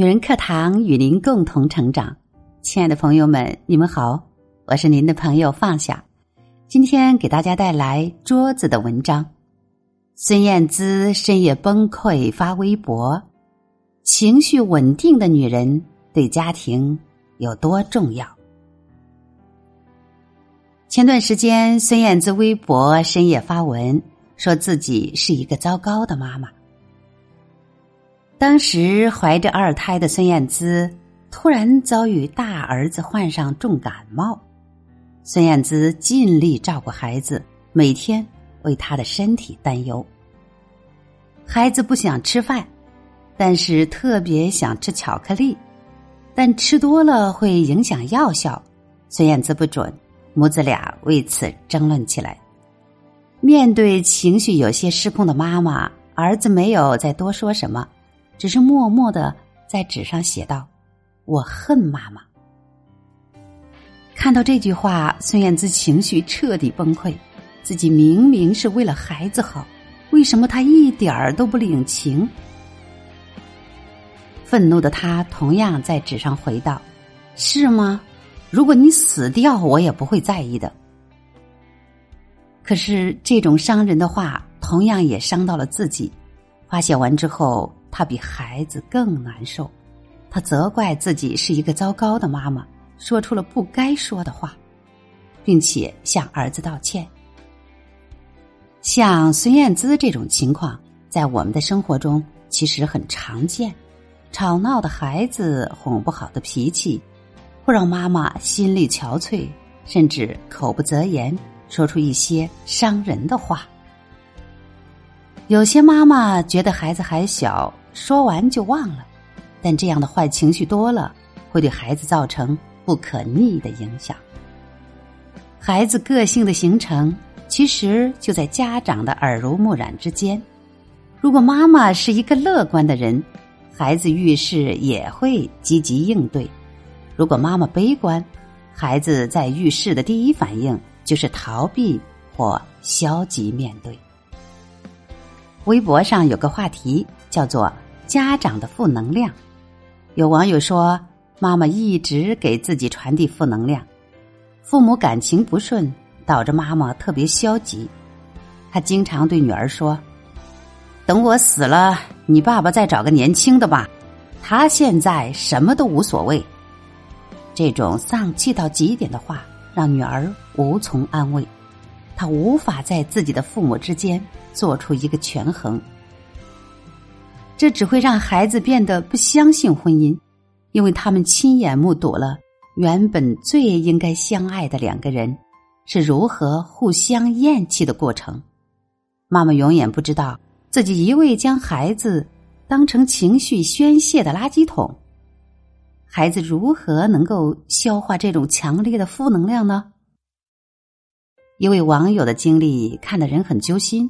女人课堂与您共同成长，亲爱的朋友们，你们好，我是您的朋友放下。今天给大家带来桌子的文章。孙燕姿深夜崩溃发微博，情绪稳定的女人对家庭有多重要？前段时间，孙燕姿微博深夜发文，说自己是一个糟糕的妈妈。当时怀着二胎的孙燕姿突然遭遇大儿子患上重感冒，孙燕姿尽力照顾孩子，每天为他的身体担忧。孩子不想吃饭，但是特别想吃巧克力，但吃多了会影响药效，孙燕姿不准，母子俩为此争论起来。面对情绪有些失控的妈妈，儿子没有再多说什么。只是默默的在纸上写道：“我恨妈妈。”看到这句话，孙燕姿情绪彻底崩溃。自己明明是为了孩子好，为什么她一点儿都不领情？愤怒的她同样在纸上回道：“是吗？如果你死掉，我也不会在意的。”可是这种伤人的话，同样也伤到了自己。发泄完之后。他比孩子更难受，他责怪自己是一个糟糕的妈妈，说出了不该说的话，并且向儿子道歉。像孙燕姿这种情况，在我们的生活中其实很常见。吵闹的孩子，哄不好的脾气，会让妈妈心力憔悴，甚至口不择言，说出一些伤人的话。有些妈妈觉得孩子还小。说完就忘了，但这样的坏情绪多了，会对孩子造成不可逆的影响。孩子个性的形成，其实就在家长的耳濡目染之间。如果妈妈是一个乐观的人，孩子遇事也会积极应对；如果妈妈悲观，孩子在遇事的第一反应就是逃避或消极面对。微博上有个话题叫做。家长的负能量，有网友说，妈妈一直给自己传递负能量，父母感情不顺，导致妈妈特别消极。他经常对女儿说：“等我死了，你爸爸再找个年轻的吧，他现在什么都无所谓。”这种丧气到极点的话，让女儿无从安慰，他无法在自己的父母之间做出一个权衡。这只会让孩子变得不相信婚姻，因为他们亲眼目睹了原本最应该相爱的两个人是如何互相厌弃的过程。妈妈永远不知道自己一味将孩子当成情绪宣泄的垃圾桶，孩子如何能够消化这种强烈的负能量呢？一位网友的经历看得人很揪心，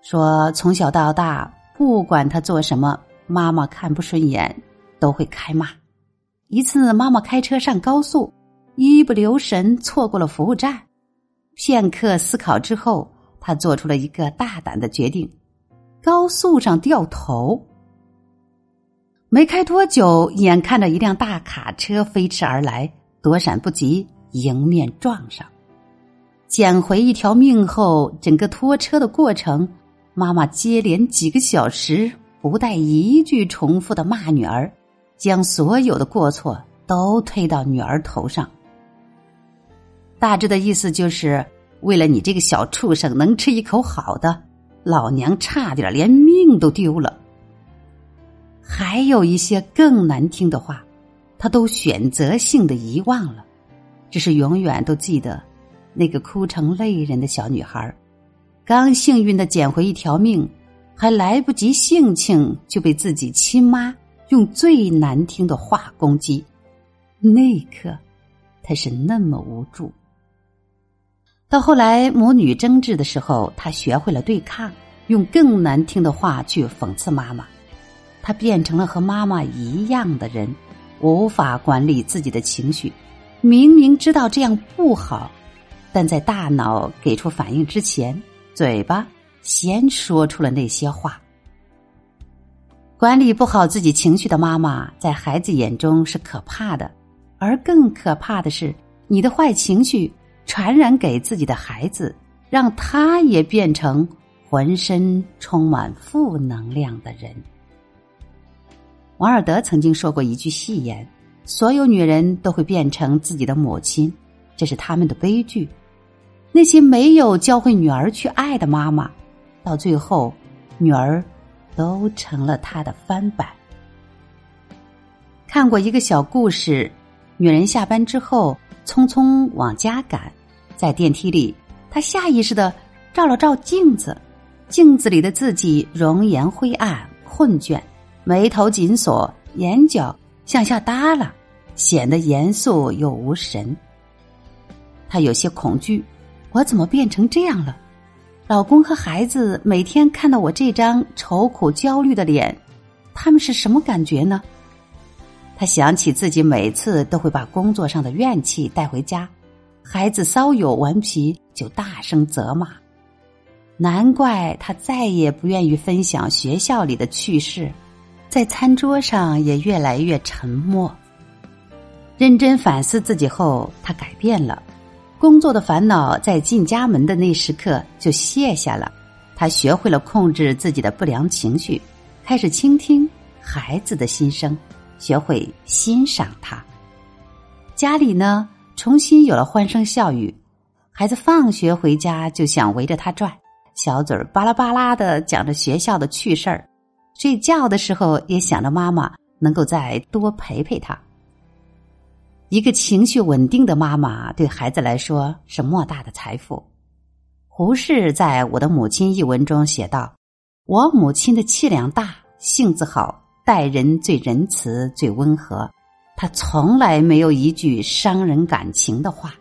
说从小到大。不管他做什么，妈妈看不顺眼都会开骂。一次，妈妈开车上高速，一不留神错过了服务站。片刻思考之后，他做出了一个大胆的决定：高速上掉头。没开多久，眼看着一辆大卡车飞驰而来，躲闪不及，迎面撞上，捡回一条命后，整个拖车的过程。妈妈接连几个小时不带一句重复的骂女儿，将所有的过错都推到女儿头上。大致的意思就是，为了你这个小畜生能吃一口好的，老娘差点连命都丢了。还有一些更难听的话，他都选择性的遗忘了，只是永远都记得那个哭成泪人的小女孩。刚幸运的捡回一条命，还来不及性情，就被自己亲妈用最难听的话攻击。那一刻，他是那么无助。到后来母女争执的时候，他学会了对抗，用更难听的话去讽刺妈妈。他变成了和妈妈一样的人，无法管理自己的情绪。明明知道这样不好，但在大脑给出反应之前。嘴巴先说出了那些话。管理不好自己情绪的妈妈，在孩子眼中是可怕的，而更可怕的是，你的坏情绪传染给自己的孩子，让他也变成浑身充满负能量的人。王尔德曾经说过一句戏言：“所有女人都会变成自己的母亲，这是他们的悲剧。那些没有教会女儿去爱的妈妈，到最后，女儿。”都成了他的翻版。看过一个小故事，女人下班之后匆匆往家赶，在电梯里，她下意识的照了照镜子，镜子里的自己容颜灰暗、困倦，眉头紧锁，眼角向下耷拉，显得严肃又无神。她有些恐惧，我怎么变成这样了？老公和孩子每天看到我这张愁苦焦虑的脸，他们是什么感觉呢？他想起自己每次都会把工作上的怨气带回家，孩子稍有顽皮就大声责骂，难怪他再也不愿意分享学校里的趣事，在餐桌上也越来越沉默。认真反思自己后，他改变了。工作的烦恼在进家门的那时刻就卸下了，他学会了控制自己的不良情绪，开始倾听孩子的心声，学会欣赏他。家里呢，重新有了欢声笑语，孩子放学回家就想围着他转，小嘴巴拉巴拉的讲着学校的趣事儿，睡觉的时候也想着妈妈能够再多陪陪他。一个情绪稳定的妈妈对孩子来说是莫大的财富。胡适在《我的母亲》一文中写道：“我母亲的气量大，性子好，待人最仁慈、最温和。她从来没有一句伤人感情的话。”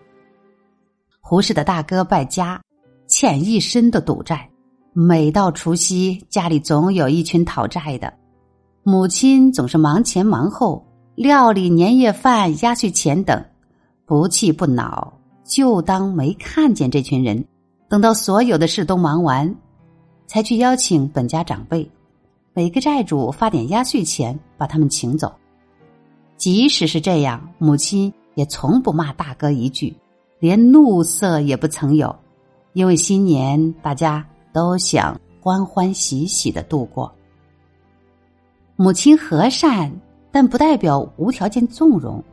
胡适的大哥败家，欠一身的赌债，每到除夕，家里总有一群讨债的，母亲总是忙前忙后。料理年夜饭、压岁钱等，不气不恼，就当没看见这群人。等到所有的事都忙完，才去邀请本家长辈，每个债主发点压岁钱，把他们请走。即使是这样，母亲也从不骂大哥一句，连怒色也不曾有，因为新年大家都想欢欢喜喜的度过。母亲和善。但不代表无条件纵容。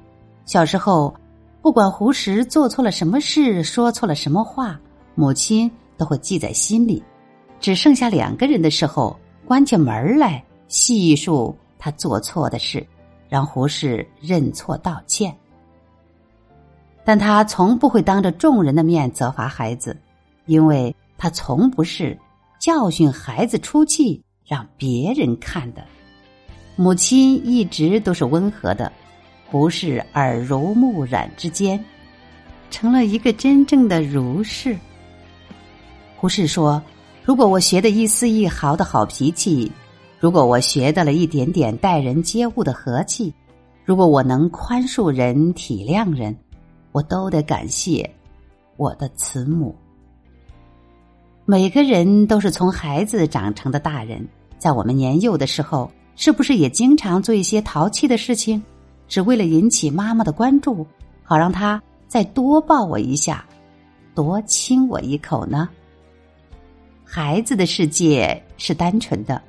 小时候，不管胡适做错了什么事，说错了什么话，母亲都会记在心里。只剩下两个人的时候，关起门来细数他做错的事，让胡适认错道歉。但他从不会当着众人的面责罚孩子，因为他从不是教训孩子出气让别人看的。母亲一直都是温和的，胡适耳濡目染之间，成了一个真正的儒士。胡适说：“如果我学的一丝一毫的好脾气，如果我学到了一点点待人接物的和气，如果我能宽恕人、体谅人，我都得感谢我的慈母。每个人都是从孩子长成的大人，在我们年幼的时候。”是不是也经常做一些淘气的事情，只为了引起妈妈的关注，好让她再多抱我一下，多亲我一口呢？孩子的世界是单纯的，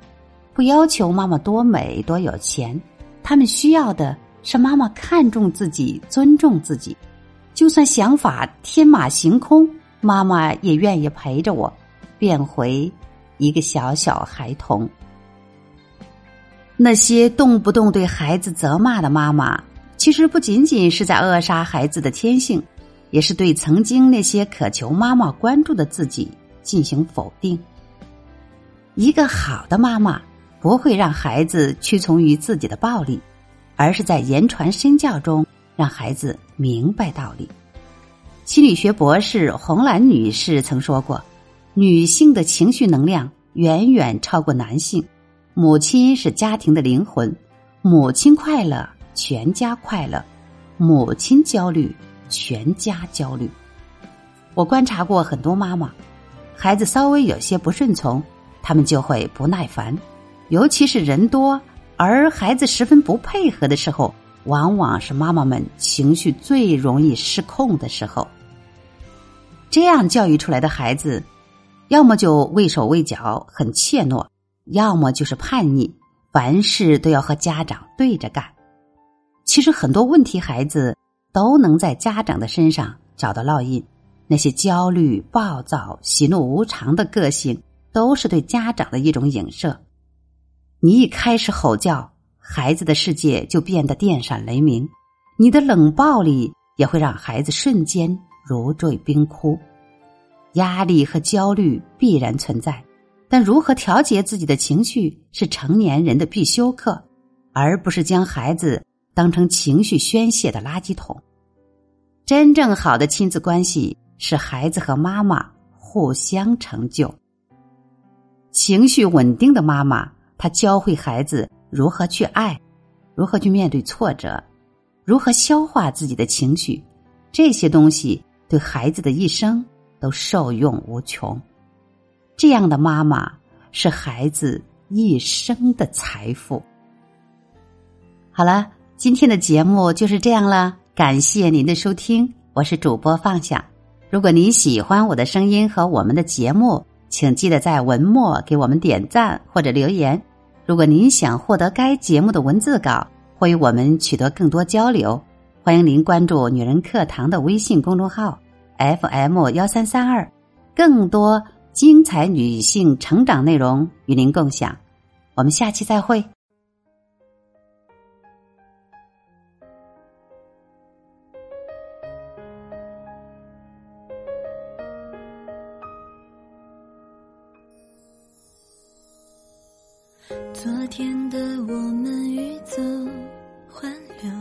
不要求妈妈多美多有钱，他们需要的是妈妈看重自己、尊重自己。就算想法天马行空，妈妈也愿意陪着我，变回一个小小孩童。那些动不动对孩子责骂的妈妈，其实不仅仅是在扼杀孩子的天性，也是对曾经那些渴求妈妈关注的自己进行否定。一个好的妈妈不会让孩子屈从于自己的暴力，而是在言传身教中让孩子明白道理。心理学博士红兰女士曾说过：“女性的情绪能量远远超过男性。”母亲是家庭的灵魂，母亲快乐，全家快乐；母亲焦虑，全家焦虑。我观察过很多妈妈，孩子稍微有些不顺从，他们就会不耐烦，尤其是人多而孩子十分不配合的时候，往往是妈妈们情绪最容易失控的时候。这样教育出来的孩子，要么就畏手畏脚，很怯懦；要么就是叛逆，凡事都要和家长对着干。其实很多问题孩子都能在家长的身上找到烙印，那些焦虑、暴躁、喜怒无常的个性，都是对家长的一种影射。你一开始吼叫，孩子的世界就变得电闪雷鸣；你的冷暴力也会让孩子瞬间如坠冰窟。压力和焦虑必然存在，但如何调节自己的情绪是成年人的必修课，而不是将孩子当成情绪宣泄的垃圾桶。真正好的亲子关系是孩子和妈妈互相成就。情绪稳定的妈妈。她教会孩子如何去爱，如何去面对挫折，如何消化自己的情绪，这些东西对孩子的一生都受用无穷。这样的妈妈是孩子一生的财富。好了，今天的节目就是这样了，感谢您的收听，我是主播放下。如果您喜欢我的声音和我们的节目。请记得在文末给我们点赞或者留言。如果您想获得该节目的文字稿或与我们取得更多交流，欢迎您关注“女人课堂”的微信公众号 FM 幺三三二，更多精彩女性成长内容与您共享。我们下期再会。昨天的我们欲走还留，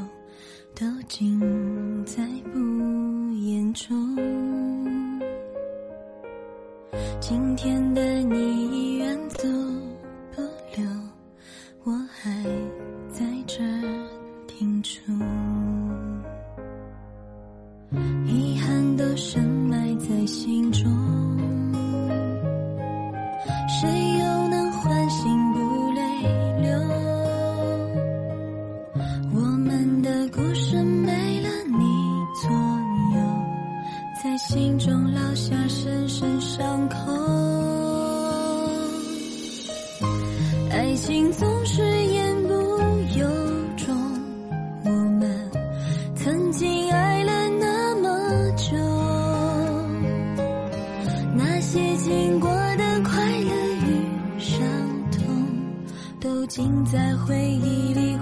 都尽在不言中。今天的你。心在回忆里